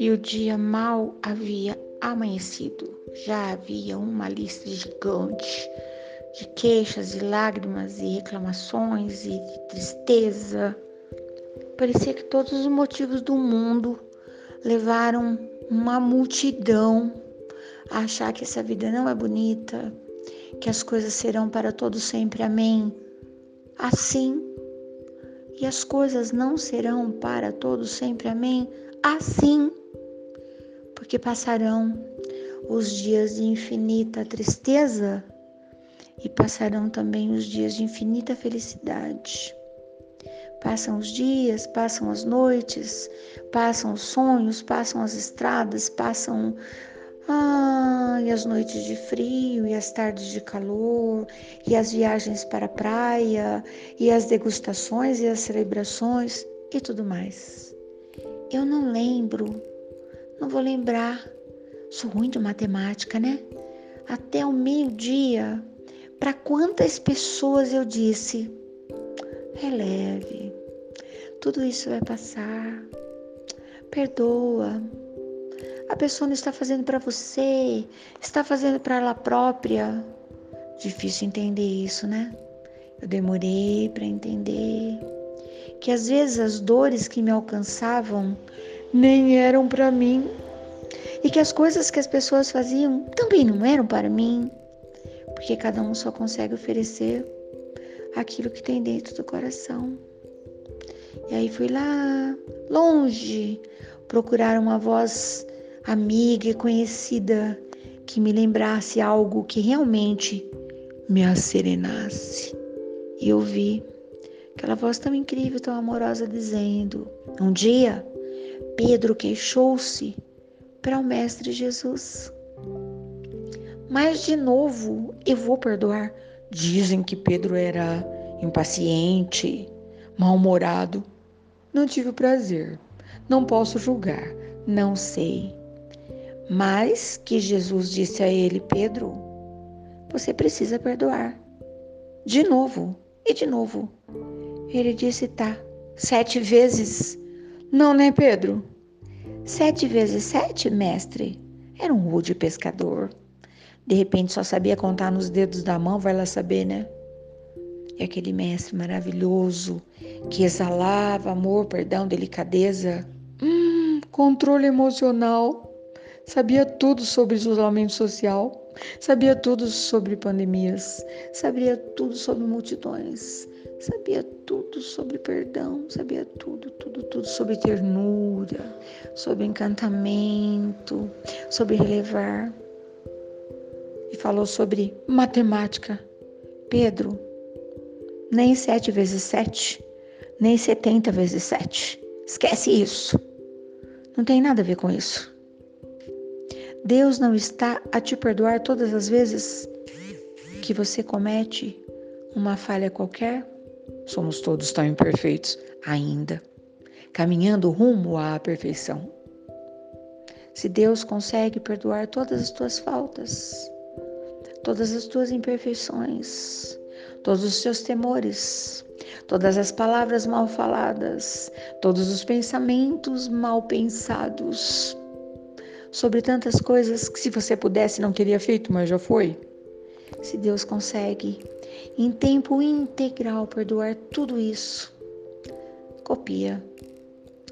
e o dia mal havia amanhecido. Já havia uma lista gigante de queixas e lágrimas e reclamações e de tristeza. Parecia que todos os motivos do mundo levaram uma multidão a achar que essa vida não é bonita, que as coisas serão para todos sempre, amém. Assim, e as coisas não serão para todos sempre, amém. Assim, porque passarão os dias de infinita tristeza e passarão também os dias de infinita felicidade. Passam os dias, passam as noites, passam os sonhos, passam as estradas, passam ah, e as noites de frio, e as tardes de calor, e as viagens para a praia, e as degustações e as celebrações e tudo mais. Eu não lembro, não vou lembrar. Sou ruim de matemática, né? Até o meio-dia para quantas pessoas eu disse: releve, tudo isso vai passar, perdoa. A pessoa não está fazendo para você, está fazendo para ela própria. Difícil entender isso, né? Eu demorei para entender que às vezes as dores que me alcançavam nem eram para mim e que as coisas que as pessoas faziam também não eram para mim porque cada um só consegue oferecer aquilo que tem dentro do coração. E aí fui lá, longe, procurar uma voz amiga e conhecida que me lembrasse algo que realmente me acerenasse. E ouvi aquela voz tão incrível, tão amorosa, dizendo: Um dia, Pedro queixou-se para o Mestre Jesus. Mas de novo, eu vou perdoar. Dizem que Pedro era impaciente, mal-humorado. Não tive o prazer. Não posso julgar. Não sei. Mas que Jesus disse a ele: Pedro, você precisa perdoar. De novo e de novo. Ele disse: tá. Sete vezes. Não, né, Pedro? Sete vezes sete, mestre? Era um rude pescador. De repente só sabia contar nos dedos da mão, vai lá saber, né? E aquele mestre maravilhoso que exalava amor, perdão, delicadeza, hum, controle emocional, sabia tudo sobre isolamento social, sabia tudo sobre pandemias, sabia tudo sobre multidões, sabia tudo sobre perdão, sabia tudo, tudo, tudo sobre ternura, sobre encantamento, sobre relevar e falou sobre matemática. Pedro, nem sete vezes sete, nem setenta vezes sete. Esquece isso. Não tem nada a ver com isso. Deus não está a te perdoar todas as vezes que você comete uma falha qualquer. Somos todos tão imperfeitos ainda, caminhando rumo à perfeição. Se Deus consegue perdoar todas as tuas faltas, todas as tuas imperfeições, todos os teus temores, todas as palavras mal faladas, todos os pensamentos mal pensados, sobre tantas coisas que se você pudesse não teria feito, mas já foi. Se Deus consegue em tempo integral perdoar tudo isso, copia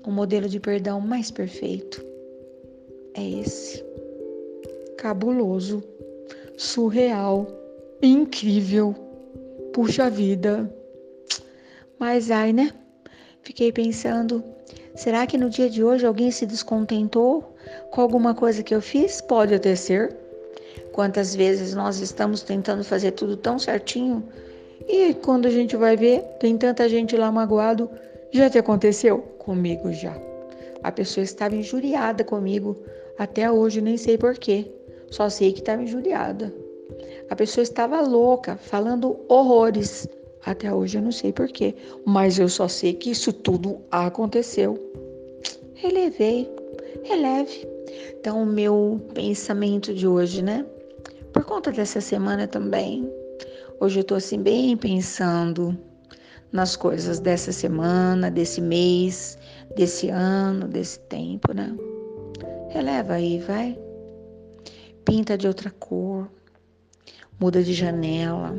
o modelo de perdão mais perfeito. É esse. Cabuloso surreal, incrível. Puxa vida. Mas ai, né? Fiquei pensando, será que no dia de hoje alguém se descontentou com alguma coisa que eu fiz? Pode até ser. Quantas vezes nós estamos tentando fazer tudo tão certinho e quando a gente vai ver, tem tanta gente lá magoado. Já te aconteceu? Comigo já. A pessoa estava injuriada comigo até hoje, nem sei porquê. Só sei que estava injuriada. A pessoa estava louca, falando horrores. Até hoje eu não sei porquê, mas eu só sei que isso tudo aconteceu. Relevei, releve. Então, o meu pensamento de hoje, né? Por conta dessa semana também. Hoje eu tô assim, bem pensando nas coisas dessa semana, desse mês, desse ano, desse tempo, né? releva aí, vai. Pinta de outra cor, muda de janela,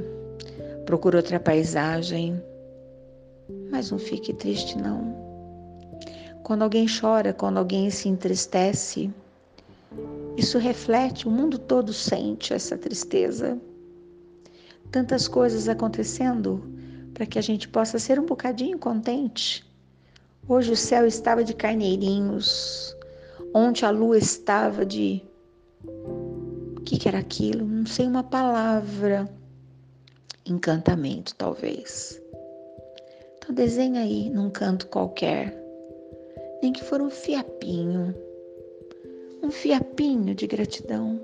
procura outra paisagem, mas não fique triste não. Quando alguém chora, quando alguém se entristece, isso reflete, o mundo todo sente essa tristeza. Tantas coisas acontecendo para que a gente possa ser um bocadinho contente. Hoje o céu estava de carneirinhos, ontem a lua estava de. O que, que era aquilo? Não sei uma palavra. Encantamento, talvez. Então desenha aí num canto qualquer, nem que for um fiapinho, um fiapinho de gratidão,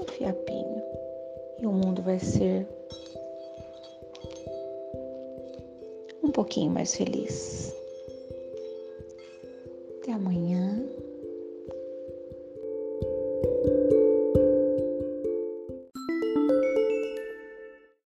um fiapinho, e o mundo vai ser um pouquinho mais feliz. Até amanhã.